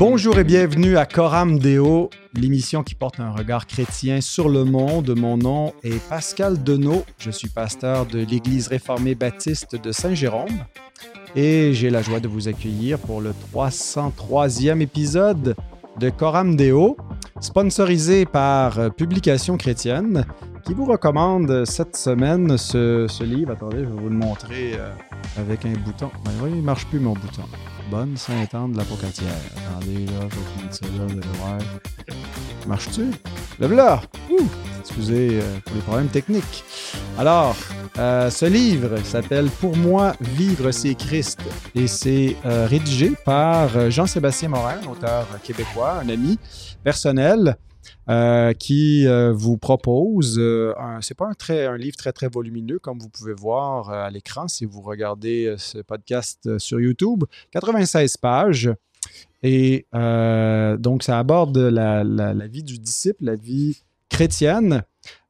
Bonjour et bienvenue à Coram Deo, l'émission qui porte un regard chrétien sur le monde. Mon nom est Pascal Denot, je suis pasteur de l'Église réformée baptiste de Saint-Jérôme. Et j'ai la joie de vous accueillir pour le 303e épisode de Coram Deo, sponsorisé par Publication chrétienne, qui vous recommande cette semaine ce, livre? Attendez, je vais vous le montrer euh, avec un bouton. Ben oui, il marche plus mon bouton. Bonne Sainte-Anne de la Pocatière. Attendez, là, je vais finir ça là, vous allez voir. Marche-tu? Le là! Ouh! Excusez euh, pour les problèmes techniques. Alors, euh, ce livre s'appelle Pour moi, vivre c'est Christ et c'est euh, rédigé par Jean-Sébastien Morin, auteur québécois, un ami personnel. Euh, qui euh, vous propose, euh, c'est pas un, livre très très volumineux comme vous pouvez voir à l'écran si vous regardez ce podcast sur YouTube, 96 pages. Et donc ça aborde la, la, vie du disciple, la vie chrétienne.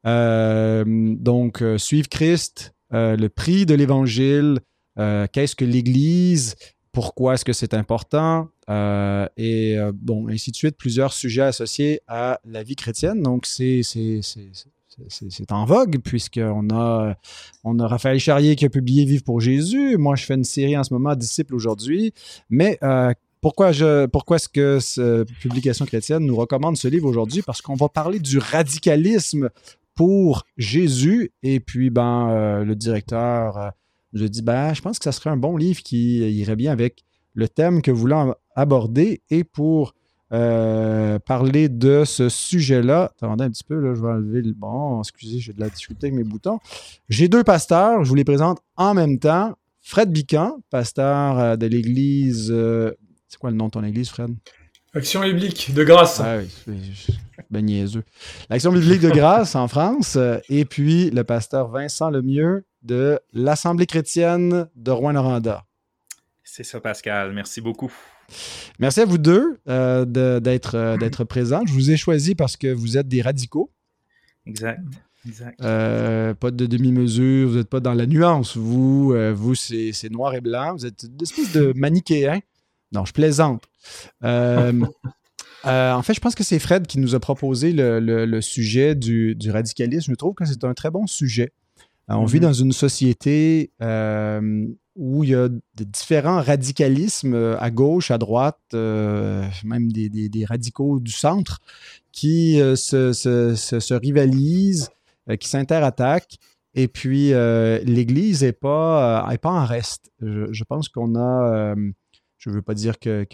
donc suivre Christ, le prix de l'Évangile, qu'est-ce que l'Église, pourquoi est-ce que c'est important, euh, et euh, bon, ainsi de suite, plusieurs sujets associés à la vie chrétienne. Donc, c'est en vogue puisqu'on a, on a Raphaël Charrier qui a publié Vivre pour Jésus. Moi, je fais une série en ce moment, Disciples aujourd'hui. Mais euh, pourquoi, je, pourquoi est-ce que cette publication chrétienne nous recommande ce livre aujourd'hui? Parce qu'on va parler du radicalisme pour Jésus. Et puis, ben, le directeur je dis, ben, je pense que ça serait un bon livre qui irait bien avec le thème que vous voulez aborder. Et pour euh, parler de ce sujet-là, attendez un petit peu, là, je vais enlever le bon. Excusez, j'ai de la difficulté avec mes boutons. J'ai deux pasteurs, je vous les présente en même temps. Fred Bican, pasteur euh, de l'église. Euh, c'est quoi le nom de ton église, Fred? Action biblique de grâce. Ah oui, ben niaiseux. L'Action biblique de grâce en France. Et puis le pasteur Vincent Lemieux de l'Assemblée chrétienne de Rouen-Noranda. C'est ça, Pascal. Merci beaucoup. Merci à vous deux euh, euh, d'être présents. Je vous ai choisi parce que vous êtes des radicaux. Exact. Exact. Euh, pas de demi-mesure, vous n'êtes pas dans la nuance. Vous, vous c'est noir et blanc. Vous êtes une espèce de manichéen. Non, je plaisante. en fait, je pense que c'est Fred qui nous a proposé le, sujet du, du, radicalisme. Je trouve que c'est un très bon sujet. On vit mhm. dans une société où il y a de différents radicalismes euh, à gauche, à droite, euh, même des, radicaux du centre, qui euh, se, rivalisent, qui s'interattaquent. Et puis, l'Église n'est pas, pas en reste. je pense qu'on a je ne veux pas dire que,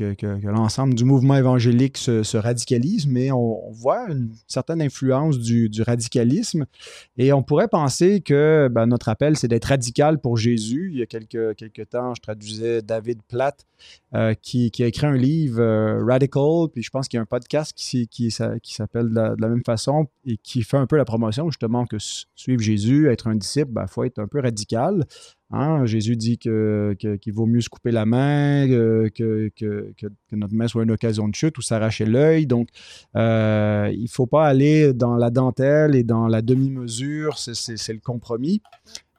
l'ensemble du mouvement évangélique se, radicalise, mais on, voit une certaine influence du, radicalisme. Et on pourrait penser que ben, notre appel, c'est d'être radical pour Jésus. Il y a quelques, temps, je traduisais David Platt, euh, qui, a écrit un livre, euh, Radical, puis je pense qu'il y a un podcast qui, qui, s'appelle de, la même façon et qui fait un peu la promotion, justement, que suivre Jésus, être un disciple, il ben, faut être un peu radical. Hein, Jésus dit que, qu'il vaut mieux se couper la main, que, que, notre main soit une occasion de chute ou s'arracher l'œil. Donc, euh, il ne faut pas aller dans la dentelle et dans la demi-mesure, c'est, le compromis.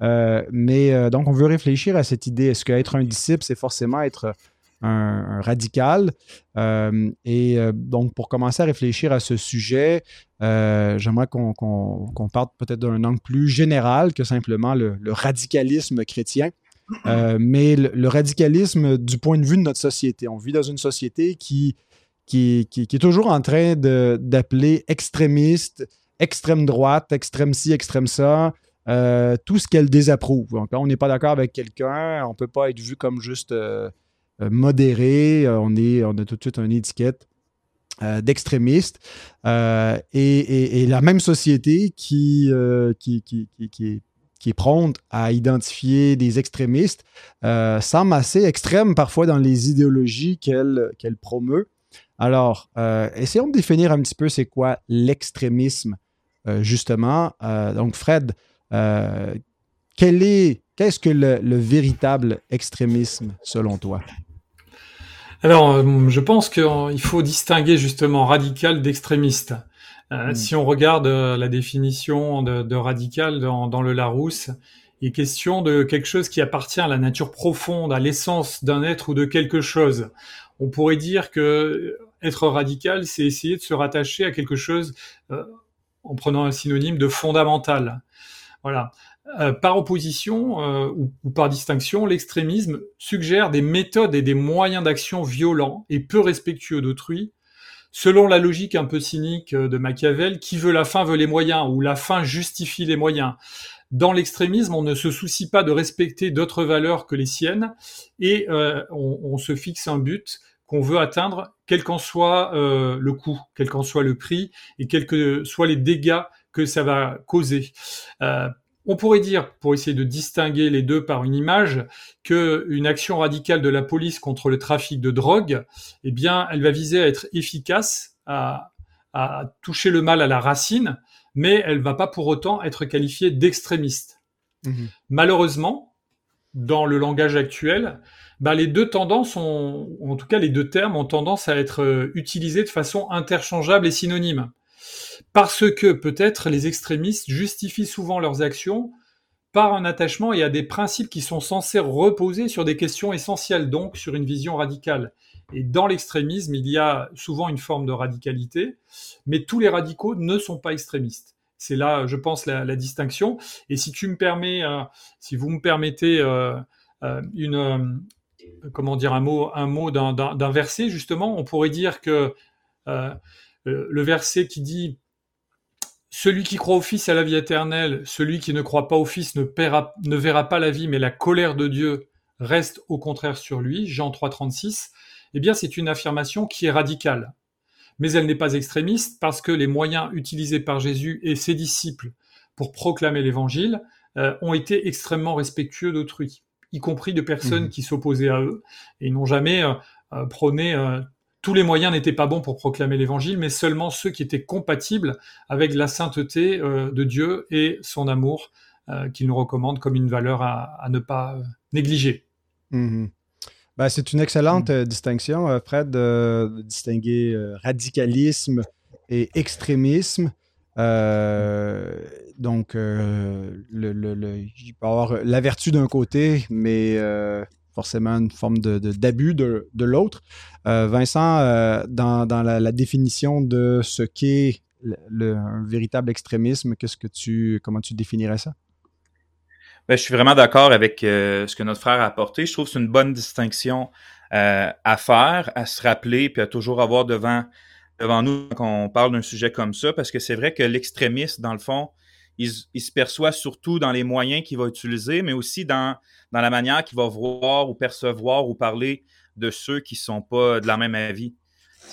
Euh, mais euh, donc, on veut réfléchir à cette idée. Est-ce qu'être un disciple, c'est forcément être un, radical. Euh, et euh, donc, pour commencer à réfléchir à ce sujet, euh, j'aimerais qu'on parte peut-être d'un angle plus général que simplement le, radicalisme chrétien. mais le, radicalisme du point de vue de notre société. On vit dans une société qui, qui, qui, est toujours en train d'appeler extrémiste, extrême droite, extrême ci, extrême ça, tout ce qu'elle désapprouve. Donc, quand on n'est pas d'accord avec quelqu'un, on ne peut pas être vu comme juste modéré. Euh, on, est, a tout de suite une étiquette euh, d'extrémiste. et, la même société qui, qui, qui, qui, est prompte à identifier des extrémistes, semble assez extrême parfois dans les idéologies qu'elle promeut. Alors, essayons de définir un petit peu c'est quoi l'extrémisme, justement. donc, Fred, qu'est-ce que le véritable extrémisme selon toi? Alors, euh, je pense qu'il faut distinguer justement radical d'extrémiste. Euh, hmm. Si on regarde euh, la définition de, radical dans, le Larousse, il est question de quelque chose qui appartient à la nature profonde, à l'essence d'un être ou de quelque chose. On pourrait dire que être radical, c'est essayer de se rattacher à quelque chose en prenant un synonyme de fondamental. Voilà. Euh, par opposition euh, ou, par distinction, l'extrémisme suggère des méthodes et des moyens d'action violents et peu respectueux d'autrui, selon la logique un peu cynique euh, de Machiavel, qui veut la fin veut les moyens, ou la fin justifie les moyens. Dans l'extrémisme, on ne se soucie pas de respecter d'autres valeurs que les siennes, et on, se fixe un but qu'on veut atteindre, quel qu'en soit le coût, quel qu'en soit le prix, et quels que soient les dégâts que ça va causer. On pourrait dire, pour essayer de distinguer les deux par une image, qu'une action radicale de la police contre le trafic de drogue, eh bien, elle va viser à être efficace, à, toucher le mal à la racine, mais elle va pas pour autant être qualifiée d'extrémiste. Mmh Malheureusement, dans le langage actuel, bah, les deux tendances ont, en tout cas les deux termes ont tendance à être euh, utilisés de façon interchangeable et synonyme parce que peut-être les extrémistes justifient souvent leurs actions par un attachement et à des principes qui sont censés reposer sur des questions essentielles, donc sur une vision radicale. Et dans l'extrémisme, il y a souvent une forme de radicalité, mais tous les radicaux ne sont pas extrémistes. C'est là, je pense, la, distinction. Et si tu me permets, euh, si vous me permettez euh, euh, une, comment dire un mot, un mot d'un verset justement, on pourrait dire que le verset qui dit celui qui croit au Fils a la vie éternelle, celui qui ne croit pas au Fils ne, ne verra pas la vie, mais la colère de Dieu reste au contraire sur lui, Jean 3,36, eh bien c'est une affirmation qui est radicale. Mais elle n'est pas extrémiste parce que les moyens utilisés par Jésus et ses disciples pour proclamer l'Évangile euh, ont été extrêmement respectueux d'autrui, y compris de personnes mmh. qui s'opposaient à eux et n'ont jamais euh, euh, prôné tous les moyens n'étaient pas bons pour proclamer l'évangile, mais seulement ceux qui étaient compatibles avec la sainteté euh, de Dieu et son amour euh, qu'il nous recommande comme une valeur à, ne pas euh, négliger. Mhm. Ben, c'est une excellente distinction, Fred, de, distinguer radicalisme et extrémisme. donc, il peut y avoir la vertu d'un côté, mais forcément une forme d'abus de, de, l'autre. Euh, Vincent, euh, dans, la, définition de ce qu'est un véritable extrémisme, qu'est-ce que tu, comment tu définirais ça? Ben, je suis vraiment d'accord avec euh, ce que notre frère a apporté. Je trouve que c'est une bonne distinction à faire, à se rappeler, puis à toujours avoir devant, devant nous quand on parle d'un sujet comme ça, parce que c'est vrai que l'extrémiste, dans le fond, il, se perçoit surtout dans les moyens qu'il va utiliser, mais aussi dans, dans la manière qu'il va voir ou percevoir ou parler de ceux qui ne sont pas de la même avis.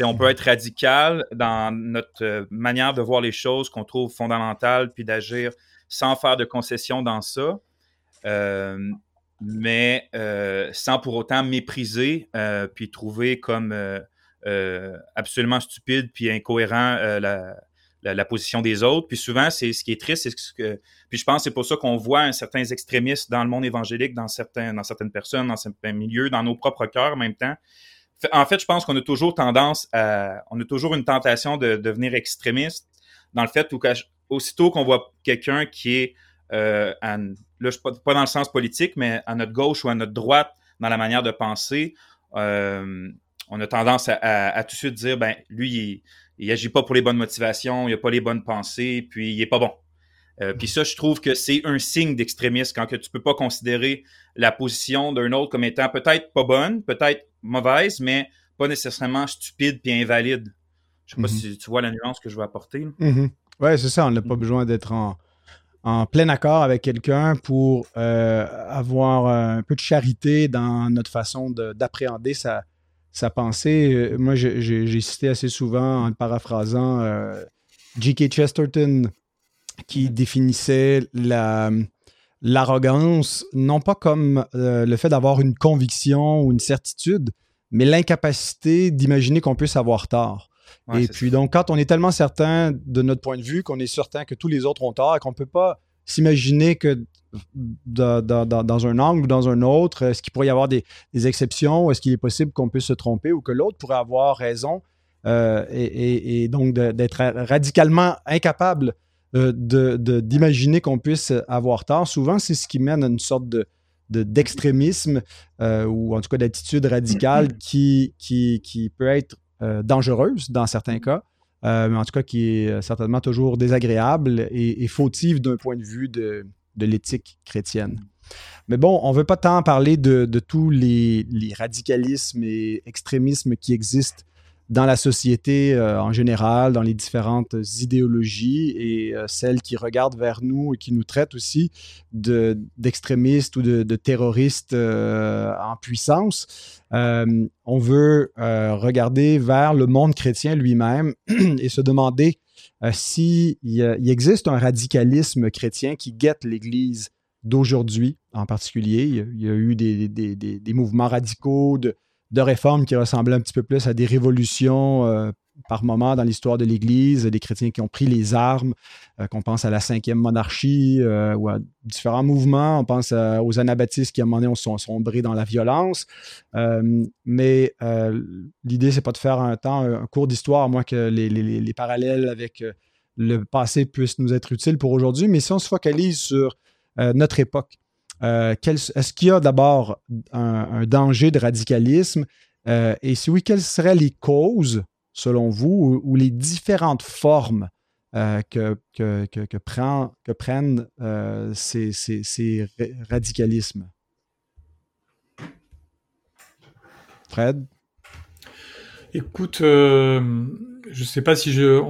on peut être radical dans notre euh, manière de voir les choses qu'on trouve fondamentale, puis d'agir sans faire de concessions dans ça, euh, mais euh, sans pour autant mépriser, puis trouver comme absolument stupide, puis incohérent la, la, position des autres. Puis souvent, c'est ce qui est triste, c'est ce que. Puis je pense que c'est pour ça qu'on voit certains extrémistes dans le monde évangélique, dans, certaines personnes, dans certains milieux, dans nos propres cœurs en même temps. En fait, je pense qu'on a toujours tendance à. On a toujours une tentation de, devenir extrémiste dans le fait où, aussitôt qu'on voit quelqu'un qui est. Euh, là, pas, dans le sens politique, mais à notre gauche ou à notre droite dans la manière de penser, euh, on a tendance à, à, tout de suite dire, ben, lui, il, il agit pas pour les bonnes motivations, il a pas les bonnes pensées, puis il est pas bon. Euh, puis ça, je trouve que c'est un signe d'extrémisme quand que tu peux pas considérer la position d'un autre comme étant peut-être pas bonne, peut-être mauvaise, mais pas nécessairement stupide puis invalide. Je sais pas mhm. si tu vois la nuance que je veux apporter. Mhm. Oui, c'est ça. On n'a pas mhm. besoin d'être en, plein accord avec quelqu'un pour euh, avoir un peu de charité dans notre façon d'appréhender sa, sa pensée. Euh, moi, j'ai cité assez souvent, en paraphrasant, euh, G.K. Chesterton, qui définissait l'arrogance, non pas comme euh, le fait d'avoir une conviction ou une certitude, mais l'incapacité d'imaginer qu'on puisse avoir tort. et puis, donc, quand on est tellement certain de notre point de vue, qu'on est certain que tous les autres ont tort et qu'on ne peut pas s'imaginer que dans, un angle ou dans un autre, est-ce qu'il pourrait y avoir des, exceptions? Est-ce qu'il est possible qu'on puisse se tromper ou que l'autre pourrait avoir raison? Euh, et, donc d'être radicalement incapable euh, d'imaginer qu'on puisse avoir tort? Souvent, c'est ce qui mène à une sorte de, d'extrémisme euh, ou en tout cas d'attitude radicale qui, qui, qui peut être dangereuse dans certains cas, mais en tout cas qui est certainement toujours désagréable et, fautive d'un point de vue de, l'éthique chrétienne. Mais bon, on ne veut pas tant parler de, tous les, radicalismes et extrémismes qui existent dans la société euh, en général, dans les différentes idéologies et euh, celles qui regardent vers nous et qui nous traitent aussi d'extrémistes ou de, terroristes euh, en puissance. on veut regarder vers le monde chrétien lui-même et se demander s'il il existe un radicalisme chrétien qui guette l'Église d'aujourd'hui en particulier. Il y a, eu des, des, des mouvements radicaux de, de réformes qui ressemblaient un petit peu plus à des révolutions euh, par moment dans l'histoire de l'Église, des chrétiens qui ont pris les armes, euh, qu'on pense à la cinquième monarchie euh, ou à différents mouvements, on pense aux anabaptistes qui à un moment donné ont sombré dans la violence. mais l'idée, c'est pas de faire un temps un cours d'histoire, à moins que les, parallèles avec le passé puissent nous être utiles pour aujourd'hui. Mais si on se focalise sur notre époque, euh, est-ce qu'il y a d'abord un, danger de radicalisme? Euh, et si oui, quelles seraient les causes, selon vous, ou, les différentes formes euh, que, prennent ces, ces, radicalismes? Fred? Écoute, je ne sais pas si je,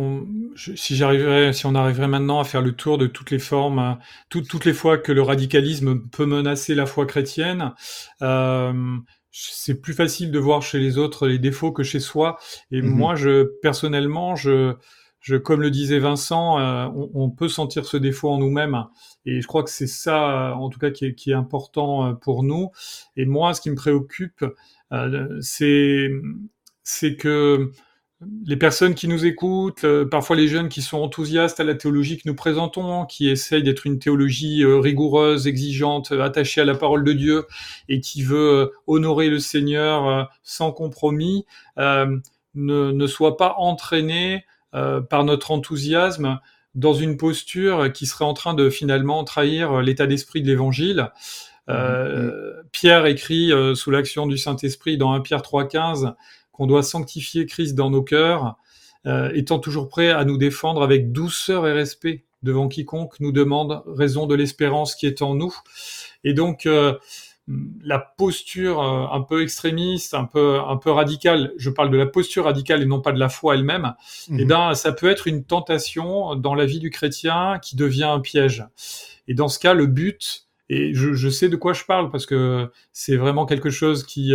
si j'arriverais, si on arriverait maintenant à faire le tour de toutes les formes, hein, toutes les fois que le radicalisme peut menacer la foi chrétienne, euh, c'est plus facile de voir chez les autres les défauts que chez soi. Et mhm. moi, je personnellement, je, je, comme le disait Vincent, euh, on, peut sentir ce défaut en nous-mêmes. Et je crois que c'est ça, en tout cas, qui est, qui est, important euh, pour nous. Et moi, ce qui me préoccupe, euh, c'est c'est que les personnes qui nous écoutent, euh, parfois les jeunes qui sont enthousiastes à la théologie que nous présentons, qui essayent d'être une théologie euh, rigoureuse, exigeante, attachée à la parole de Dieu et qui veut euh, honorer le Seigneur sans compromis, ne, ne soient pas entraînés par notre enthousiasme dans une posture qui serait en train de finalement trahir l'état d'esprit de l'Évangile. Mmh, mmh. Pierre écrit sous l'action du Saint-Esprit dans 1 Pierre 3,15 qu'on doit sanctifier Christ dans nos cœurs, euh, étant toujours prêt à nous défendre avec douceur et respect devant quiconque nous demande raison de l'espérance qui est en nous. Et donc euh, la posture euh, un peu extrémiste, un peu un peu radicale, je parle de la posture radicale et non pas de la foi elle-même. Et eh ben ça peut être une tentation dans la vie du chrétien qui devient un piège. Et dans ce cas, le but et je, je sais de quoi je parle parce que c'est vraiment quelque chose qui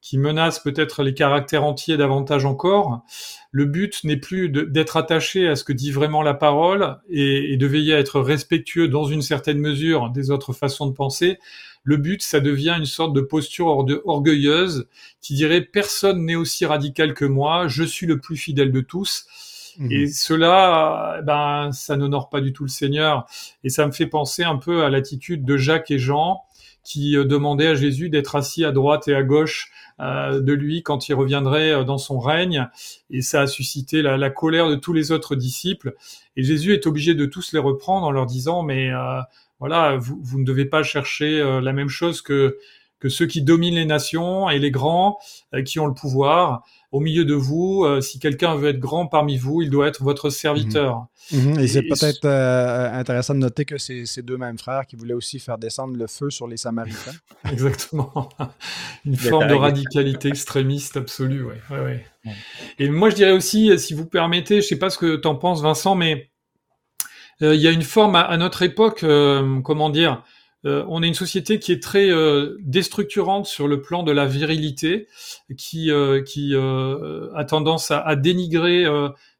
qui menace peut-être les caractères entiers davantage encore. Le but n'est plus d'être attaché à ce que dit vraiment la parole et, de veiller à être respectueux dans une certaine mesure des autres façons de penser. Le but, ça devient une sorte de posture orgueilleuse qui dirait personne n'est aussi radical que moi, je suis le plus fidèle de tous. Mmh. Et cela, ben, ça n'honore pas du tout le Seigneur. Et ça me fait penser un peu à l'attitude de Jacques et Jean qui euh, demandaient à Jésus d'être assis à droite et à gauche euh, de lui quand il reviendrait euh, dans son règne. Et ça a suscité la, colère de tous les autres disciples. Et Jésus est obligé de tous les reprendre en leur disant, mais euh, voilà, vous, vous, ne devez pas chercher la même chose que que ceux qui dominent les nations et les grands qui ont le pouvoir au milieu de vous. Euh, si quelqu'un veut être grand parmi vous, il doit être votre serviteur. Mhm. Mhm. Et, c'est peut-être euh, intéressant de noter que c'est ces deux mêmes frères qui voulaient aussi faire descendre le feu sur les Samaritains. Exactement. Une forme de radicalité extrémiste absolue. Ouais. Ouais, Et moi, je dirais aussi, si vous permettez, je ne sais pas ce que tu en penses, Vincent, mais euh, il y a une forme à, notre époque, comment dire, euh, on est une société qui est très euh, déstructurante sur le plan de la virilité, qui, euh, qui a tendance à, dénigrer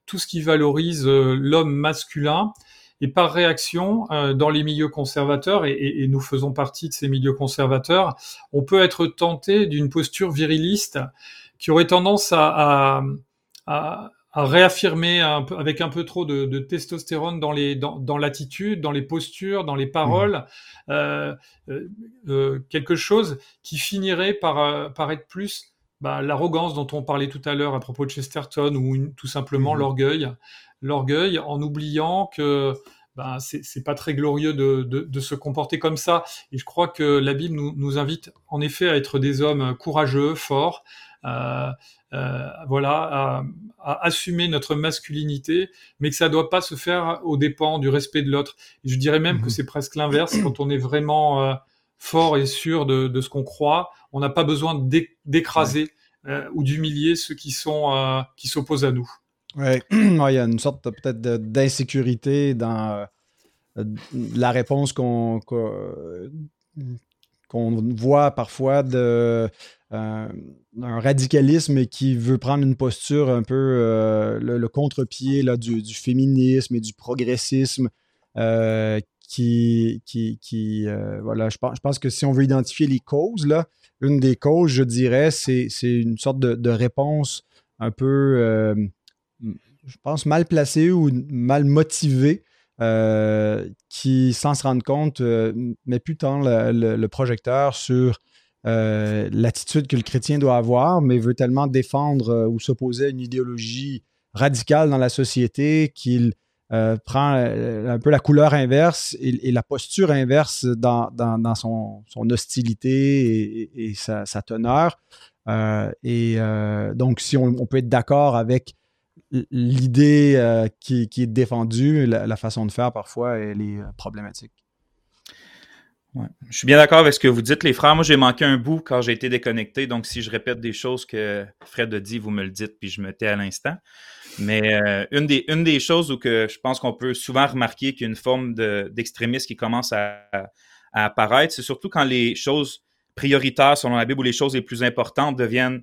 tout ce qui valorise l'homme masculin. Et par réaction, dans les milieux conservateurs, et, nous faisons partie de ces milieux conservateurs, on peut être tenté d'une posture viriliste qui aurait tendance à, à à réaffirmer un peu, avec un peu trop de, de testostérone dans les dans, dans l'attitude, dans les postures, dans les paroles, mmh. euh, euh, euh, quelque chose qui finirait par par être plus bah, l'arrogance dont on parlait tout à l'heure à propos de Chesterton ou tout simplement mmh. l'orgueil, l'orgueil en oubliant que bah, c'est pas très glorieux de, de, de, se comporter comme ça. Et je crois que la Bible nous, nous invite en effet à être des hommes courageux, forts, voilà, à, assumer notre masculinité, mais que ça ne doit pas se faire au dépens du respect de l'autre. Je dirais même que mhm. c'est presque l'inverse quand on est vraiment fort et sûr de, ce qu'on croit. On n'a pas besoin d'écraser ou d'humilier ceux qui sont qui s'opposent à nous. Ouais. il y a une sorte peut-être d'insécurité dans euh, la réponse qu'on qu'on voit parfois de euh, un radicalisme qui veut prendre une posture un peu euh, le, contre-pied du, du, féminisme et du progressisme qui, qui, qui voilà, je pense, je pense que si on veut identifier les causes, là, une des causes, je dirais, c'est une sorte de, réponse un peu je pense, mal placé ou mal motivé, euh, qui, sans se rendre compte, euh, met plus tant le, projecteur sur euh, l'attitude que le chrétien doit avoir, mais veut tellement défendre ou s'opposer à une idéologie radicale dans la société qu'il prend un peu la couleur inverse et, la posture inverse dans, son, hostilité et, sa, teneur. et donc, si on peut être d'accord avec l'idée euh, qui, est défendue, la, façon de faire parfois, elle est euh, Je suis bien d'accord avec ce que vous dites, les frères. Moi, j'ai manqué un bout quand j'ai été déconnecté. Donc, si je répète des choses que Fred a dit, vous me le dites, puis je me tais à l'instant. Mais euh, une, des, une des choses où que je pense qu'on peut souvent remarquer qu'il y a une forme d'extrémisme qui commence à, apparaître, c'est surtout quand les choses prioritaires selon la Bible ou les choses les plus importantes deviennent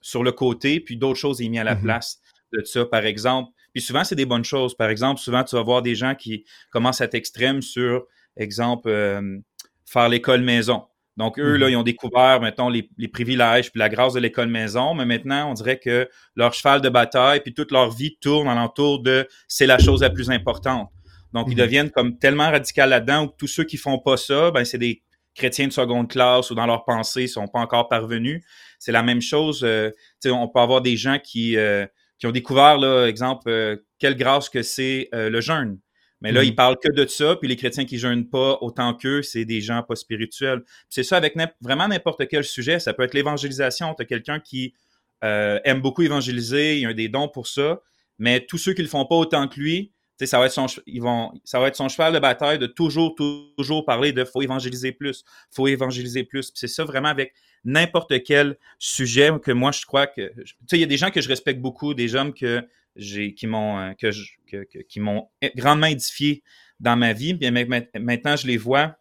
sur le côté, puis d'autres choses est mis à la mhm. place de ça, par exemple. Puis souvent, c'est des bonnes choses. Par exemple, souvent, tu vas voir des gens qui commencent à être extrêmes sur, exemple, euh, faire l'école maison. Donc, eux, là, mhm. ils ont découvert, mettons, les, privilèges puis la grâce de l'école maison, mais maintenant, on dirait que leur cheval de bataille puis toute leur vie tourne alentour de c'est la chose la plus importante. Donc, ils mhm. deviennent comme tellement radicaux là-dedans où tous ceux qui font pas ça, ben, c'est des chrétiens de seconde classe ou dans leur pensée sont pas encore parvenus. C'est la même chose. Euh, on peut avoir des gens qui, euh, qui ont découvert, là, exemple, euh, quelle grâce que c'est le jeûne. Mais là, ils mm-hmm. parlent que de ça, puis les chrétiens qui jeûnent pas autant qu'eux, c'est des gens pas spirituels. C'est ça avec vraiment n'importe quel sujet. Ça peut être l'évangélisation. Tu as quelqu'un qui aime beaucoup évangéliser, il a des dons pour ça, mais tous ceux qui le font pas autant que lui, ça va être son ils vont ça va être son cheval de bataille de toujours toujours parler de faut évangéliser plus, faut évangéliser plus. C'est ça vraiment avec n'importe quel sujet que moi je crois que tu sais il y a des gens que je respecte beaucoup, des hommes que qui m'ont euh, qui m'ont grandement édifié dans ma vie, maintenant je les vois.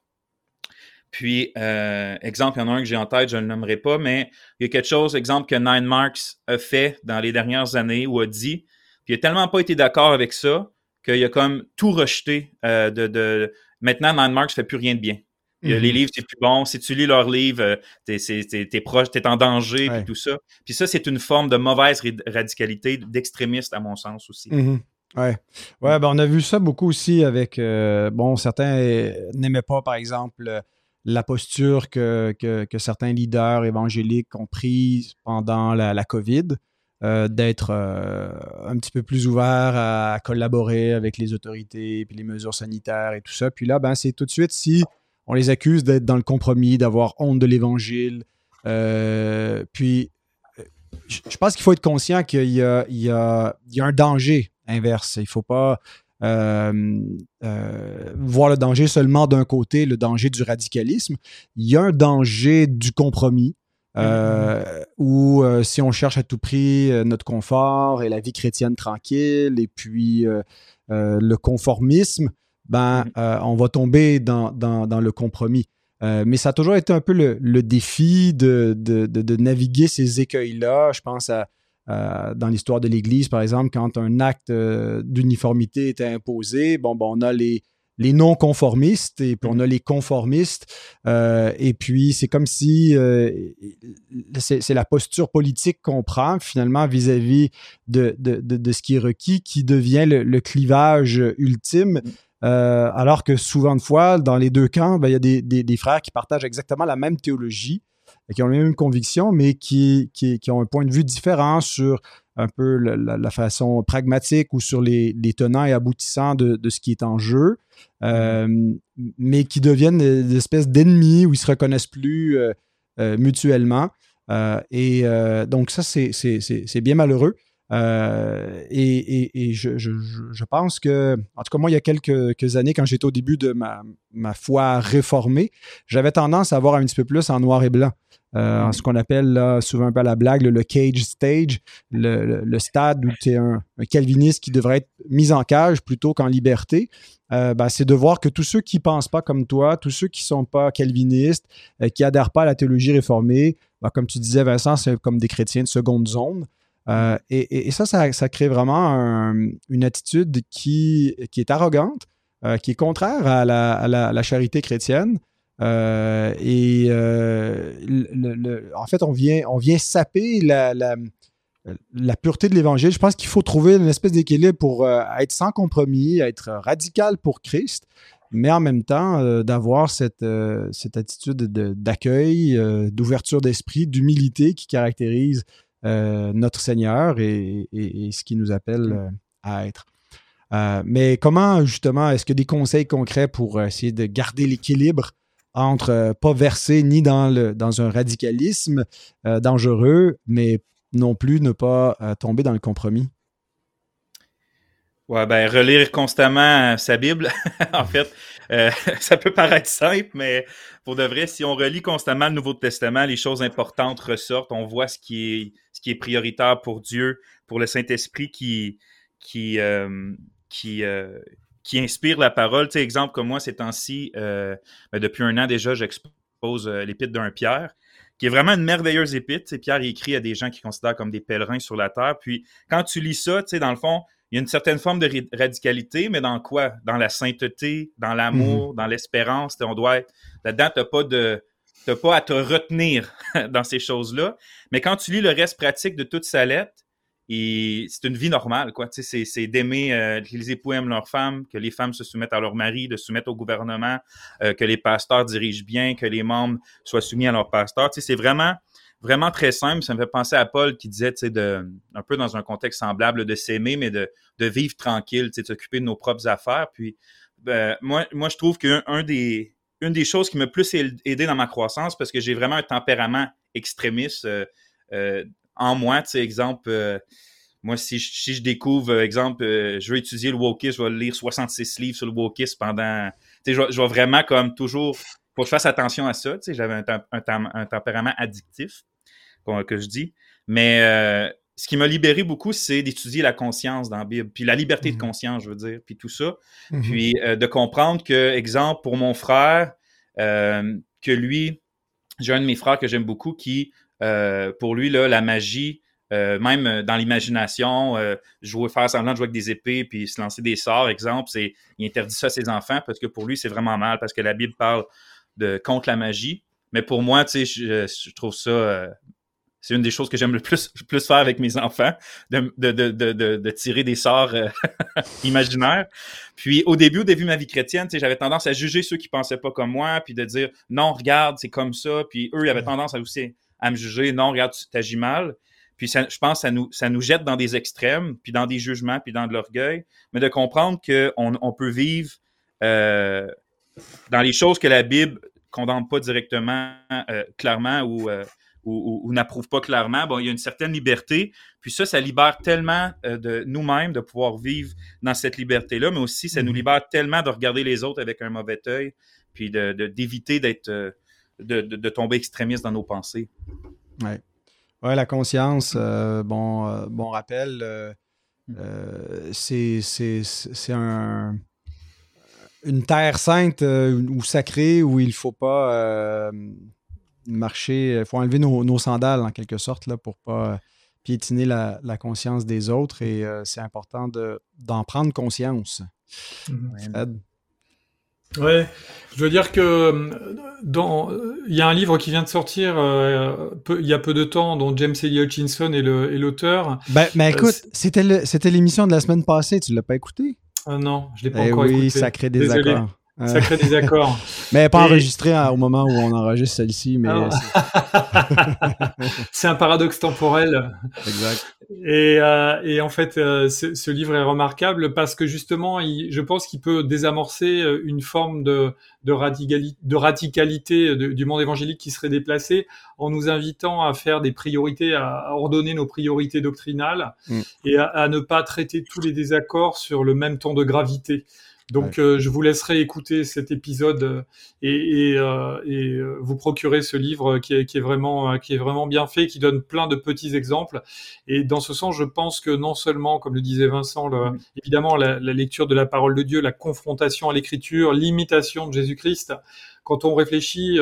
Puis, euh, exemple, il y en a un que j'ai en tête, je ne le nommerai pas, mais il y a quelque chose, exemple, que Nine Marks a fait dans les dernières années ou a dit, puis il n'a tellement pas été d'accord avec ça qu'il a comme tout rejeté euh, de, Maintenant, Nine Marks fait plus rien de bien. Les mhm. livres, c'est plus bon. Si tu lis leurs livres, euh, t'es, es, proche, t'es en danger, puis tout ça. Puis ça, c'est une forme de mauvaise radicalité, d'extrémiste, à mon sens aussi. Mhm. Ouais. Ouais, ben on a vu ça beaucoup aussi avec. Euh, bon, certains n'aimaient pas, par exemple, la posture que, que, certains leaders évangéliques ont prise pendant la, la COVID. Euh, d'être euh, un petit peu plus ouvert à, collaborer avec les autorités, puis les mesures sanitaires et tout ça. Puis là, ben, c'est tout de suite si on les accuse d'être dans le compromis, d'avoir honte de l'Évangile. Euh, puis, je pense qu'il faut être conscient qu'il y, a, un danger inverse. Il ne faut pas voir le danger seulement d'un côté, le danger du radicalisme. Il y a un danger du compromis. Euh, ou euh, si on cherche à tout prix euh, notre confort et la vie chrétienne tranquille et puis le conformisme, ben, on va tomber dans, le compromis. mais ça a toujours été un peu le, défi de, naviguer ces écueils-là. Je pense à, dans l'histoire de l'Église, par exemple, quand un acte d'uniformité était imposé, bon, bon, on a les, les non-conformistes et puis on a les conformistes. Euh, et puis c'est comme si euh, c'est la posture politique qu'on prend finalement vis-à-vis de, de, ce qui est requis qui devient le, clivage ultime. Euh, alors que souvent de fois, dans les deux camps, ben, il y a des, frères qui partagent exactement la même théologie, qui ont les mêmes convictions, mais qui, ont un point de vue différent sur un peu la, façon pragmatique ou sur les, tenants et aboutissants de, ce qui est en jeu, euh, mais qui deviennent des espèces d'ennemis où ils se reconnaissent plus euh, mutuellement. et donc ça, c'est bien malheureux. Euh, et, je, pense que, en tout cas, moi, il y a quelques, années, quand j'étais au début de ma, foi réformée, j'avais tendance à voir un petit peu plus en noir et blanc. Euh, en ce qu'on appelle souvent un peu la blague le, cage stage, le, stade où tu es un, calviniste qui devrait être mis en cage plutôt qu'en liberté. Euh, ben, c'est de voir que tous ceux qui pensent pas comme toi, tous ceux qui sont pas calvinistes, qui n'adhèrent pas à la théologie réformée, ben, comme tu disais, Vincent, c'est comme des chrétiens de seconde zone. Euh, et, ça, ça, crée vraiment une attitude qui, est arrogante, euh, qui est contraire à la, charité chrétienne. Euh, et en fait, on vient, on vient saper la, pureté de l'Évangile. Je pense qu'il faut trouver une espèce d'équilibre pour être sans compromis, être radical pour Christ, mais en même temps d'avoir cette attitude d'accueil, d'ouverture d'esprit, d'humilité qui caractérise euh, notre Seigneur et, ce qui nous appelle mm. euh, à être. Euh, mais comment, justement, est-ce que des conseils concrets pour essayer de garder l'équilibre entre pas verser ni dans, le, dans un radicalisme dangereux, mais non plus ne pas tomber dans le compromis? Ouais, ben relire constamment sa Bible, en fait, ça peut paraître simple, mais pour de vrai, si on relit constamment le Nouveau Testament, les choses importantes ressortent. On voit ce qui est, ce qui est prioritaire pour Dieu, pour le Saint-Esprit qui, qui, euh, euh, qui inspire la parole. Tu exemple comme moi, ces temps-ci, euh, ben, depuis un an déjà, j'expose l'épître d'un Pierre qui est vraiment une merveilleuse épître. Pierre écrit à des gens qui considèrent comme des pèlerins sur la terre. Puis quand tu lis ça, tu sais, dans le fond, il y a une certaine forme de radicalité, mais dans quoi? Dans la sainteté, dans l'amour, mhm. dans l'espérance. On doit être là-dedans, tu n'as pas de. pas à te retenir dans ces choses-là. Mais quand tu lis le reste pratique de toute sa lettre, c'est une vie normale, quoi. C'est d'aimer euh, que les époux aiment leurs femmes, que les femmes se soumettent à leur mari, de se soumettre au gouvernement, euh, que les pasteurs dirigent bien, que les membres soient soumis à leur pasteur. C'est vraiment vraiment très simple. Ça me fait penser à Paul qui disait, tu sais, un peu dans un contexte semblable, de s'aimer, mais de, de vivre tranquille, tu sais, de s'occuper de nos propres affaires. Puis, ben, moi, moi, je trouve qu'un un des, une des choses qui m'a plus aidé dans ma croissance, parce que j'ai vraiment un tempérament extrémiste euh, euh, en moi, tu sais, exemple, euh, moi, si je, si je découvre, exemple, je veux étudier le wokisme, je vais lire 66 livres sur le wokisme pendant, tu sais, je, je vais vraiment comme toujours faut que je fasse attention à ça. Tu sais, j'avais un, un, tempérament addictif que je dis. Mais euh, ce qui m'a libéré beaucoup, c'est d'étudier la conscience dans la Bible, puis la liberté de mmh conscience, je veux dire, puis tout ça. Mmh puis euh, de comprendre que, exemple, pour mon frère, euh, que lui, j'ai un de mes frères que j'aime beaucoup qui, pour lui, là, la magie, même dans l'imagination, jouer, faire semblant de jouer avec des épées puis se lancer des sorts, exemple, c'est il interdit ça à ses enfants parce que pour lui, c'est vraiment mal parce que la Bible parle de contre la magie. Mais pour moi, tu sais, je, trouve ça c'est une des choses que j'aime le plus, plus faire avec mes enfants, de, de, de, de tirer des sorts euh, imaginaires. Puis au début, au début de ma vie chrétienne, j'avais tendance à juger ceux qui pensaient pas comme moi, puis de dire non, regarde, c'est comme ça. Puis eux, ils avaient tendance à aussi à me juger, non, regarde, tu t'agis mal. Puis ça, je pense que ça nous, ça nous jette dans des extrêmes, puis dans des jugements, puis dans de l'orgueil, mais de comprendre qu'on on peut vivre euh, dans les choses que la Bible condamne pas directement, euh, clairement, ou ou, n'approuve pas clairement, bon, il y a une certaine liberté. Puis ça, ça libère tellement euh, de nous-mêmes de pouvoir vivre dans cette liberté-là, mais aussi ça nous mm-hmm. libère tellement de regarder les autres avec un mauvais œil, puis d'éviter de, d'être, euh, de, tomber extrémiste dans nos pensées. Oui, ouais, la conscience, euh, bon, bon rappel, c'est, un une terre sainte ou sacrée où il ne faut pas marcher, il euh, faut enlever nos, sandales en quelque sorte là, pour pas euh, piétiner la, conscience des autres et euh, c'est important d'en prendre conscience. Mhm. Ouais, je veux dire que dans, il y a un livre qui vient de sortir il y a peu de temps, dont James Elliott Hutchinson est l'auteur. Ben, mais écoute, c'était l'émission de la semaine passée, tu l'as pas écouté? Non, je l'ai pas eh encore oui, écouté. ça crée des accords. Ça crée des accords. mais pas enregistré au moment où on enregistre celle-ci. Mais ah c'est un paradoxe temporel. Exact. Et, euh, et en fait, euh, ce, livre est remarquable parce que justement, il, je pense qu'il peut désamorcer euh, une forme de, de, radicali de radicalité du monde évangélique qui serait déplacé en nous invitant à faire des priorités, à, ordonner nos priorités doctrinales mm. et à, à ne pas traiter tous les désaccords sur le même ton de gravité. Donc, euh, je vous laisserai écouter cet épisode euh, et, et, euh, et vous procurer ce livre qui est, qui est, vraiment qui est vraiment bien fait, qui donne plein de petits exemples. Et dans ce sens, je pense que non seulement, comme le disait Vincent, le, mm. évidemment la, la, lecture de la parole de Dieu, la confrontation à l'Écriture, l'imitation de Jésus-Christ. Quand on réfléchit,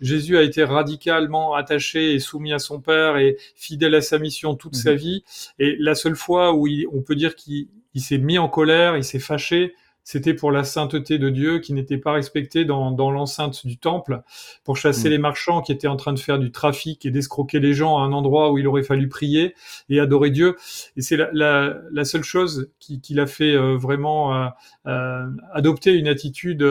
Jésus a été radicalement attaché et soumis à son Père et fidèle à sa mission toute sa mm-hmm. vie. Et la seule fois où il, on peut dire qu'il s'est mis en colère, il s'est fâché, c'était pour la sainteté de Dieu qui n'était pas respectée dans, l'enceinte du temple, pour chasser mm. les marchands qui étaient en train de faire du trafic et d'escroquer les gens à un endroit où il aurait fallu prier et adorer Dieu. Et c'est la, seule chose qui, qui l'a fait euh, vraiment euh, euh, adopter une attitude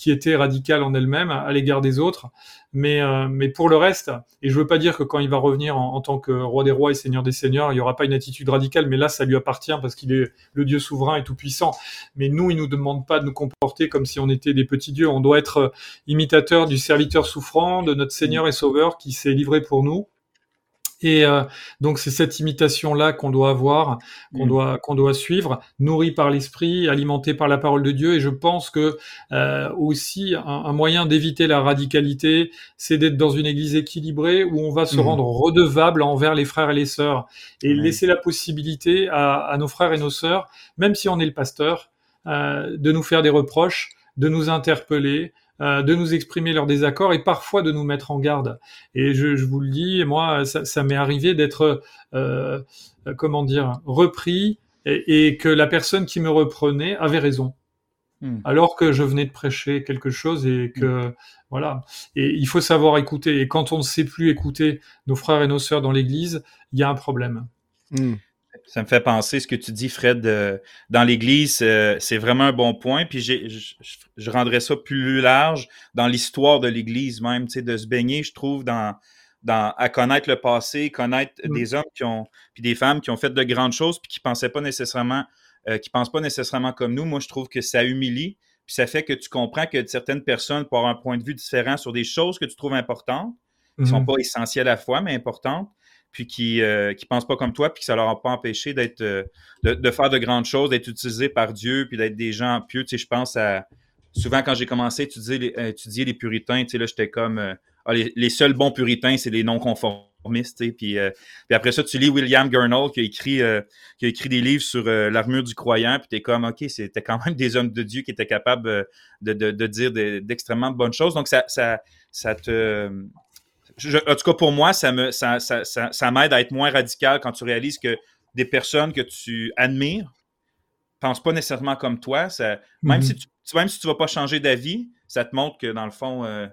qui était radicale en elle-même à l'égard des autres. Mais, euh, mais pour le reste, et je veux pas dire que quand il va revenir en, tant que roi des rois et seigneur des seigneurs, il y aura pas une attitude radicale, mais là, ça lui appartient parce qu'il est le Dieu souverain et tout puissant. Mais nous, il nous demande pas de nous comporter comme si on était des petits dieux. On doit être euh, imitateur du serviteur souffrant, de notre Seigneur et Sauveur qui s'est livré pour nous et euh, donc c'est cette imitation là qu'on doit avoir, qu'on mm. doit qu'on doit suivre, nourri par l'esprit, alimenté par la parole de Dieu. Et je pense que euh, aussi un, moyen d'éviter la radicalité, c'est d'être dans une église équilibrée où on va se mm. rendre redevable envers les frères et les sœurs et laisser la possibilité à, à, nos frères et nos sœurs, même si on est le pasteur, euh, de nous faire des reproches, de nous interpeller, euh, de nous exprimer leurs désaccords et parfois de nous mettre en garde. Et je, je vous le dis, moi, ça, ça m'est arrivé d'être, euh, comment dire, repris et, et, que la personne qui me reprenait avait raison. Hmm. Alors que je venais de prêcher quelque chose et que hmm. voilà. Et il faut savoir écouter. Et quand on ne sait plus écouter nos frères et nos sœurs dans l'Église, il y a un problème. Hmm. Ça me fait penser ce que tu dis, Fred, euh, dans l'Église, euh, c'est vraiment un bon point. Puis je, je rendrais ça plus large dans l'histoire de l'Église même, tu sais, de se baigner, je trouve, dans, dans à connaître le passé, connaître mm. des hommes qui ont, puis des femmes qui ont fait de grandes choses, puis qui pensaient pas nécessairement, euh, qui pensent pas nécessairement comme nous. Moi, je trouve que ça humilie, puis ça fait que tu comprends que certaines personnes peuvent avoir un point de vue différent sur des choses que tu trouves importantes, qui sont mm-hmm. pas essentielles à la fois, mais importantes puis qui euh, qui pensent pas comme toi, puis que ça leur a pas empêché d'être euh, de, de, faire de grandes choses, d'être utilisés par Dieu, puis d'être des gens pieux. Tu sais, je pense à souvent quand j'ai commencé à étudier les, les puritains, tu sais, là, j'étais comme euh, ah, les, seuls bons puritains, c'est les non-conformistes. Tu puis, puis après ça, tu lis William Gurnall qui a écrit qui a écrit des livres sur l'armure du croyant, puis t'es comme ok, c'était quand même des hommes de Dieu qui étaient capables de, de, de dire d'extrêmement bonnes choses. Donc ça ça ça te en tout cas, pour moi, ça me ça, ça, ça, m'aide à être moins radical quand tu réalises que des personnes que tu admires pensent pas nécessairement comme toi. Ça, même, si mhm. tu, même si tu vas pas changer d'avis, ça te montre que dans le fond, euh,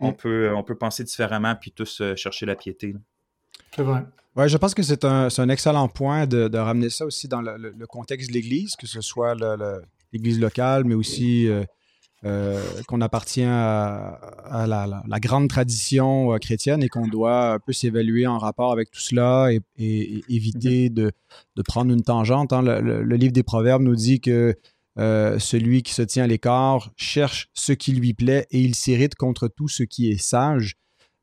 on, mm. peut, on peut penser différemment puis tous euh, chercher la piété. C'est vrai. Ouais, je pense que c'est un, un, excellent point de, de, ramener ça aussi dans le, le, contexte de l'Église, que ce soit l'Église locale, mais aussi euh, euh, qu'on appartient à, la, grande tradition euh, chrétienne et qu'on doit un peu s'évaluer en rapport avec tout cela et, éviter mhm. de, prendre une tangente. Hein. Le, livre des Proverbes nous dit que euh, celui qui se tient à l'écart cherche ce qui lui plaît et il s'irrite contre tout ce qui est sage.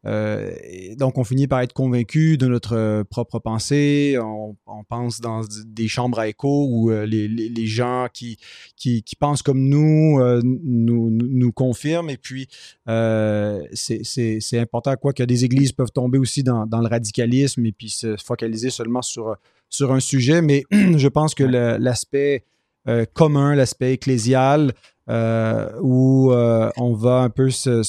Euh, donc, on finit par être convaincu de notre euh, propre pensée. On, pense dans des chambres à écho où euh, les, gens qui, qui, pensent comme nous, nous, nous confirment. Et puis, c'est important quoi que des églises peuvent tomber aussi dans, le radicalisme et puis se focaliser seulement sur, sur un sujet. Mais je pense que l'aspect commun, l'aspect ecclésial, où on va un peu se,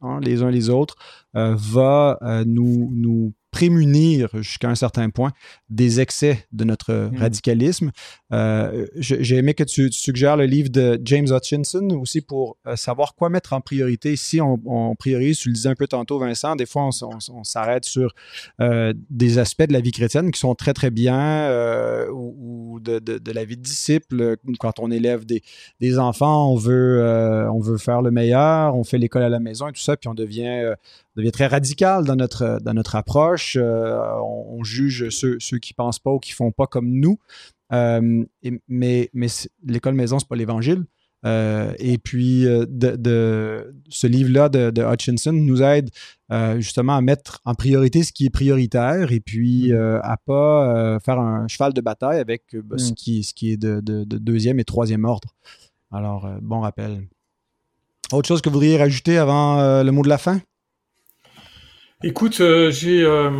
hein, les uns les autres, euh, va euh, nous, nous prémunir jusqu'à un certain point des excès de notre mm. radicalisme. Euh, j'ai aimé que tu, suggères le livre de James Hutchinson aussi pour euh, savoir quoi mettre en priorité. Si on, priorise, tu le disais un peu tantôt, Vincent, des fois on, s'arrête sur euh, des aspects de la vie chrétienne qui sont très très bien ou, de, la vie de disciple. Quand on élève des, des enfants, on veut, on veut faire le meilleur, on fait l'école à la maison et tout ça, puis on devient devient très radical dans notre, dans notre approche. On, juge ceux, ceux qui pensent pas ou qui font pas comme nous. Euh, mais mais l'école maison, c'est pas l'évangile. Euh, et puis, de, ce livre-là de, Hutchinson nous aide justement à mettre en priorité ce qui est prioritaire et puis mm. à pas faire un cheval de bataille avec bah, ce, mm. qui, ce qui est de, deuxième et troisième ordre. Alors, bon rappel. Autre chose que vous voudriez rajouter avant le mot de la fin? Écoute, euh, euh,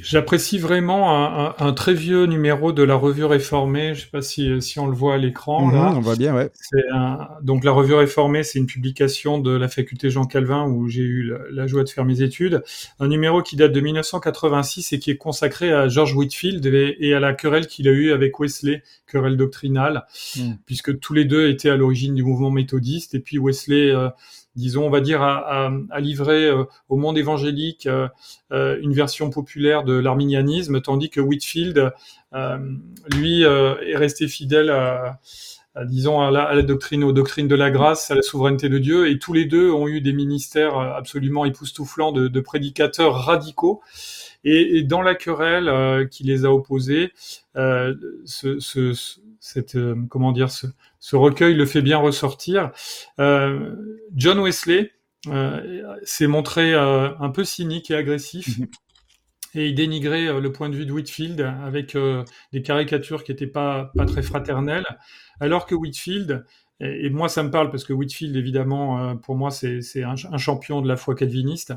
j'apprécie vraiment un, très vieux numéro de la revue réformée. Je sais pas si, si on le voit à l'écran. Mhm, on voit bien, ouais. donc la revue réformée, c'est une publication de la faculté Jean Calvin où j'ai eu la, joie de faire mes études. Un numéro qui date de 1986 et qui est consacré à George Whitfield et, à la querelle qu'il a eue avec Wesley, querelle doctrinale, hmm. puisque tous les deux étaient à l'origine du mouvement méthodiste. Et puis Wesley euh, disons, on va dire, à, livrer euh, au monde évangélique euh, euh, une version populaire de l'arminianisme, tandis que Whitfield, lui, est resté fidèle à, disons, à la, doctrine, aux doctrines de la grâce, à la souveraineté de Dieu, et tous les deux ont eu des ministères absolument époustouflants de, prédicateurs radicaux. Et, dans la querelle qui les a opposés, ce, cette, comment dire, ce, ce recueil le fait bien ressortir. Euh, John Wesley euh, s'est montré euh, un peu cynique et agressif. Mhm. Et il dénigrait le point de vue de Whitfield avec des caricatures qui n'étaient pas, pas très fraternelles. Alors que Whitfield, et, moi ça me parle parce que Whitfield, évidemment, pour moi, c'est un, champion de la foi calviniste.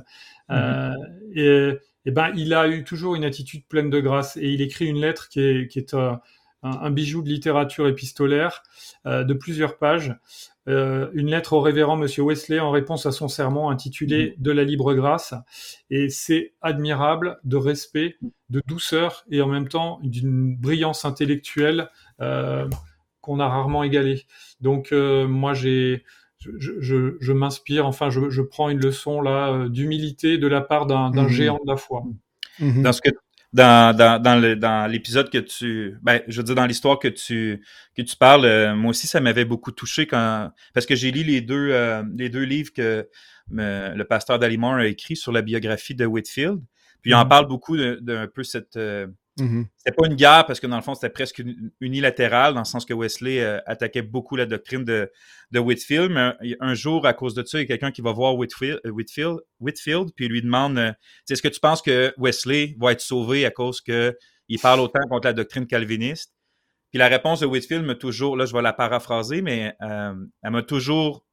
Mhm. et, ben, il a eu toujours une attitude pleine de grâce. Et il écrit une lettre qui est, qui est un, bijou de littérature épistolaire euh, de plusieurs pages, euh, une lettre au révérend Monsieur Wesley en réponse à son sermon intitulé mhm. De la libre grâce. Et c'est admirable de respect, de douceur et en même temps d'une brillance intellectuelle euh, qu'on a rarement égalée. Donc moi j'ai je, m'inspire, enfin, je, prends une leçon là d'humilité de la part d'un mhm. géant de la foi. Mhm. Dans ce que dans, dans, dans, le, dans l'épisode que tu, ben, je veux dire, dans l'histoire que tu, que tu parles, euh, moi aussi, ça m'avait beaucoup touché quand, parce que j'ai lu les deux, euh, les deux livres que le pasteur Dalimore a écrit sur la biographie de Whitfield. Puis il en mm-hmm. parle beaucoup d'un peu cette, euh, Mm-hmm. C'était pas une guerre parce que dans le fond, c'était presque unilatéral, dans le sens que Wesley euh, attaquait beaucoup la doctrine de, Whitfield. Mais un, jour, à cause de ça, il y a quelqu'un qui va voir Whitfield, euh, puis lui demande euh, Est-ce que tu penses que Wesley va être sauvé à cause qu'il parle autant contre la doctrine calviniste? Puis la réponse de Whitfield m'a toujours, là, je vais la paraphraser, mais elle m'a toujours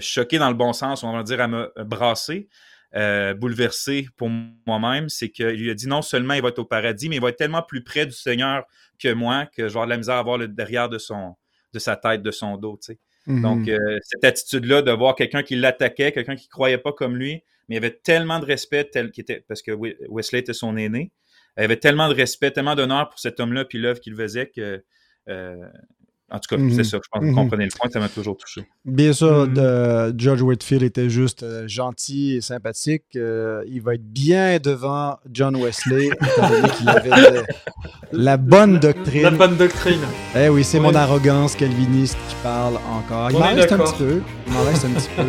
choqué dans le bon sens, on va dire, elle m'a brassé. Euh, bouleversé pour moi-même, c'est qu'il lui a dit non seulement il va être au paradis, mais il va être tellement plus près du Seigneur que moi que je vais avoir de la misère à voir le derrière de, son, de sa tête, de son dos. Mm-hmm. Donc, euh, cette attitude-là de voir quelqu'un qui l'attaquait, quelqu'un qui ne croyait pas comme lui, mais il avait tellement de respect, tel était, parce que Wesley était son aîné, il avait tellement de respect, tellement d'honneur pour cet homme-là, puis l'œuvre qu'il faisait que euh, en tout cas, c'est mhm. ça. Je pense que vous mhm. comprenez le point, ça m'a toujours touché. Bien sûr, mhm. George Whitfield était juste euh, gentil et sympathique. Euh, il va être bien devant John Wesley, qu'il avait la bonne doctrine. La bonne doctrine. Eh oui, c'est mon arrogance calviniste qui parle encore. Il m'en reste un petit peu. Il m'en reste un petit peu.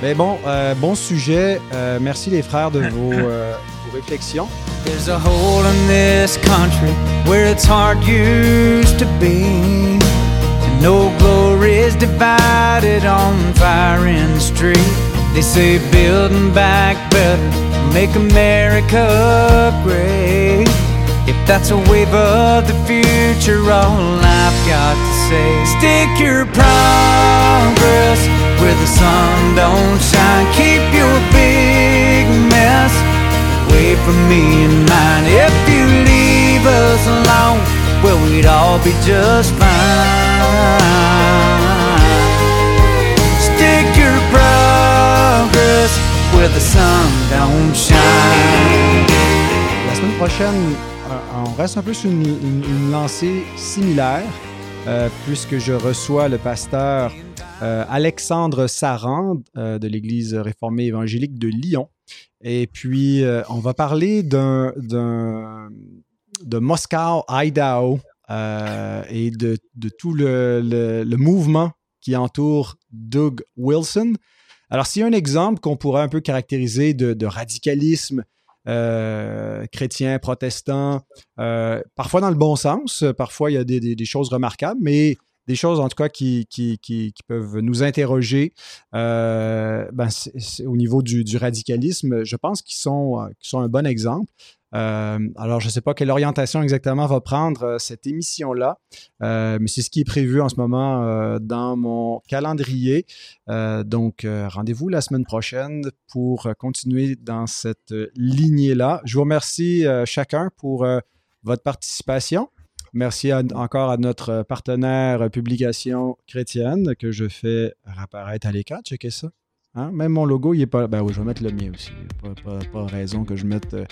Mais, bon, euh, bon sujet. merci les frères de vos, vos réflexions. There's a hole in this country where it's hard used to be. No glory is divided on fire in the street. They say building back better, make America great. If that's a wave of the future, all I've got to say, stick your progress where the sun don't shine. Keep your big mess away from me and mine. If you leave us alone, well, we'd all be just fine. Don't shine. prochaine, euh, on reste un peu sur une, lancée similaire, euh, puisque je reçois le pasteur euh, Alexandre Sarand de l'Église réformée évangélique de Lyon. Et puis, on va parler d'un, de Moscow, Idaho, et de, tout le, mouvement qui entoure Doug Wilson. Alors, s'il y a un exemple qu'on pourrait un peu caractériser de radicalisme euh, chrétiens, protestants, euh, parfois dans le bon sens, parfois il y a des, choses remarquables, mais des choses en tout cas qui, peuvent nous interroger euh, ben, au niveau du, du, radicalisme, je pense qu'ils sont, sont un bon exemple. Euh, alors, je ne sais pas quelle orientation exactement va prendre euh, cette émission-là, euh, mais c'est ce qui est prévu en ce moment dans mon calendrier. donc, rendez-vous la semaine prochaine pour continuer dans cette lignée-là. Je vous remercie chacun pour votre participation. Merci encore à notre partenaire Publication Chrétienne que je fais apparaître à l'écran. Checkez ça. Hein? Même mon logo, il est pas. Ben oui, je vais mettre le mien aussi. Pas, pas, pas raison que je mette euh,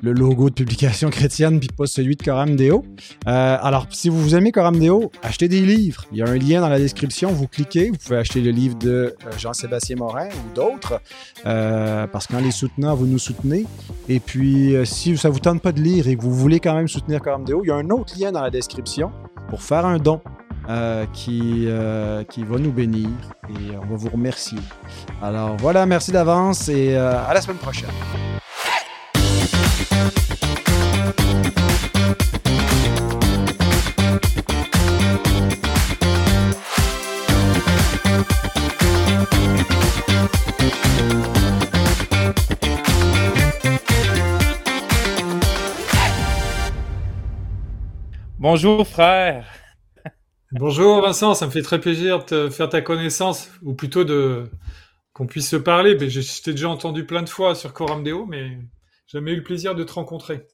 le logo de publication chrétienne puis pas celui de Coram Deo. Euh, alors, si vous aimez Coram Deo, achetez des livres. Il y a un lien dans la description. Vous cliquez. Vous pouvez acheter le livre de euh, Jean-Sébastien Morin ou d'autres. parce qu'en les soutenant, vous nous soutenez. Et puis, si ça vous tente pas de lire et que vous voulez quand même soutenir Coram Deo, il y a un autre lien dans la description pour faire un don. Euh, qui, euh, qui va nous bénir et on va vous remercier. Alors voilà, merci d'avance et euh, à la semaine prochaine. Bonjour frère. Bonjour Vincent, ça me fait très plaisir de te faire ta connaissance, ou plutôt de qu'on puisse se parler. Mais je t'ai déjà entendu plein de fois sur Coram Deo, mais jamais eu le plaisir de te rencontrer.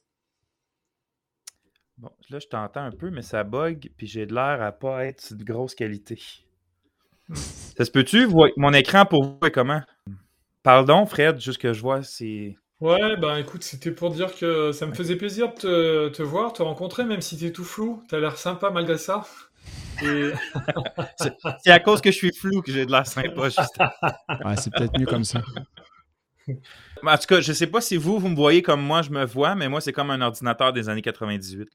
Bon, là, je t'entends un peu, mais ça bug, puis j'ai de l'air à pas être de grosse qualité. Hmm. Ça se peut-tu? Mon écran pour vous est comment? Pardon, Fred, juste que je vois, c'est. Ouais, ben écoute, c'était pour dire que ça me faisait plaisir de te, te voir, te rencontrer, même si t'es tout flou. T'as l'air sympa malgré ça. c'est à cause que je suis flou que j'ai de la sympa, c'est peut-être mieux comme ça. En tout cas, je sais pas si vous, vous me voyez comme moi, je me vois, mais moi, c'est comme un ordinateur des années 98.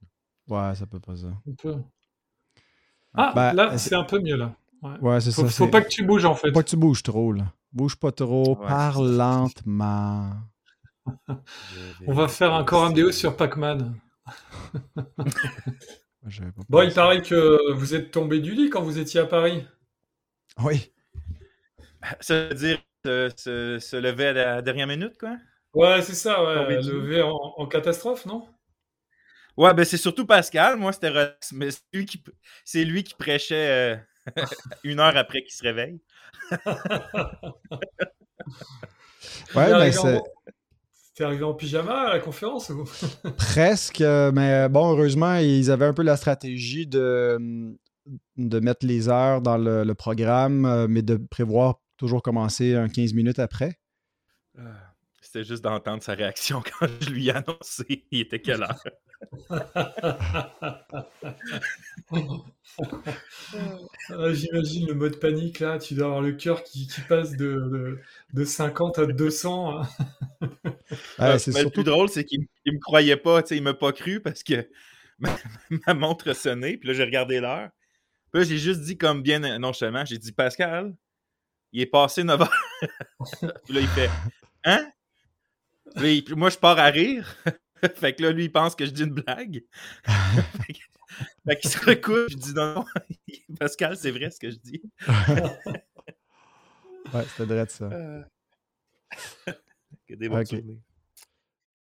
Ouais, ça peut pas ça. Ah, ben, là, c'est un peu mieux, là. Ouais, c'est ça. Faut pas que tu bouges, en fait. Faut pas que tu bouges trop, là. Bouge pas trop, parle lentement. On va faire un corps MDO sur Pac-Man. Bon, il paraît que vous êtes tombé du lit quand vous étiez à Paris. Oui. Ça veut dire se, lever à la dernière minute, quoi? Ouais, c'est ça, ouais. Lever en, catastrophe, non? Ouais, ben c'est surtout Pascal. Moi, c'était mais c'est lui qui, c'est lui qui prêchait euh, une heure après qu'il se réveille. ouais, mais c'est. T'es arrivé en pyjama à la conférence ou... Presque, euh, mais bon, heureusement, ils avaient un peu la stratégie de, de mettre les heures dans le, programme, euh, mais de prévoir toujours commencer un 15 minutes après. C'était juste d'entendre sa réaction quand je lui ai annoncé il était quelle heure? Ah, j'imagine le mode panique là, tu dois avoir le cœur qui, passe de, de, 50 à 200. Hein. Le plus drôle, c'est qu'il ne me croyait pas, il ne m'a pas cru parce que ma, montre sonnait, puis là j'ai regardé l'heure. Puis là j'ai juste dit comme bien nonchalamment, j'ai dit Pascal, il est passé 9 heures. puis là il fait Hein? Moi je pars à rire. fait que là, lui, il pense que je dis une blague. fait qu'il se recoupe, je dis non, non, Pascal, c'est vrai ce que je dis. ouais, c'était vrai de ça. Euh... que des bonnes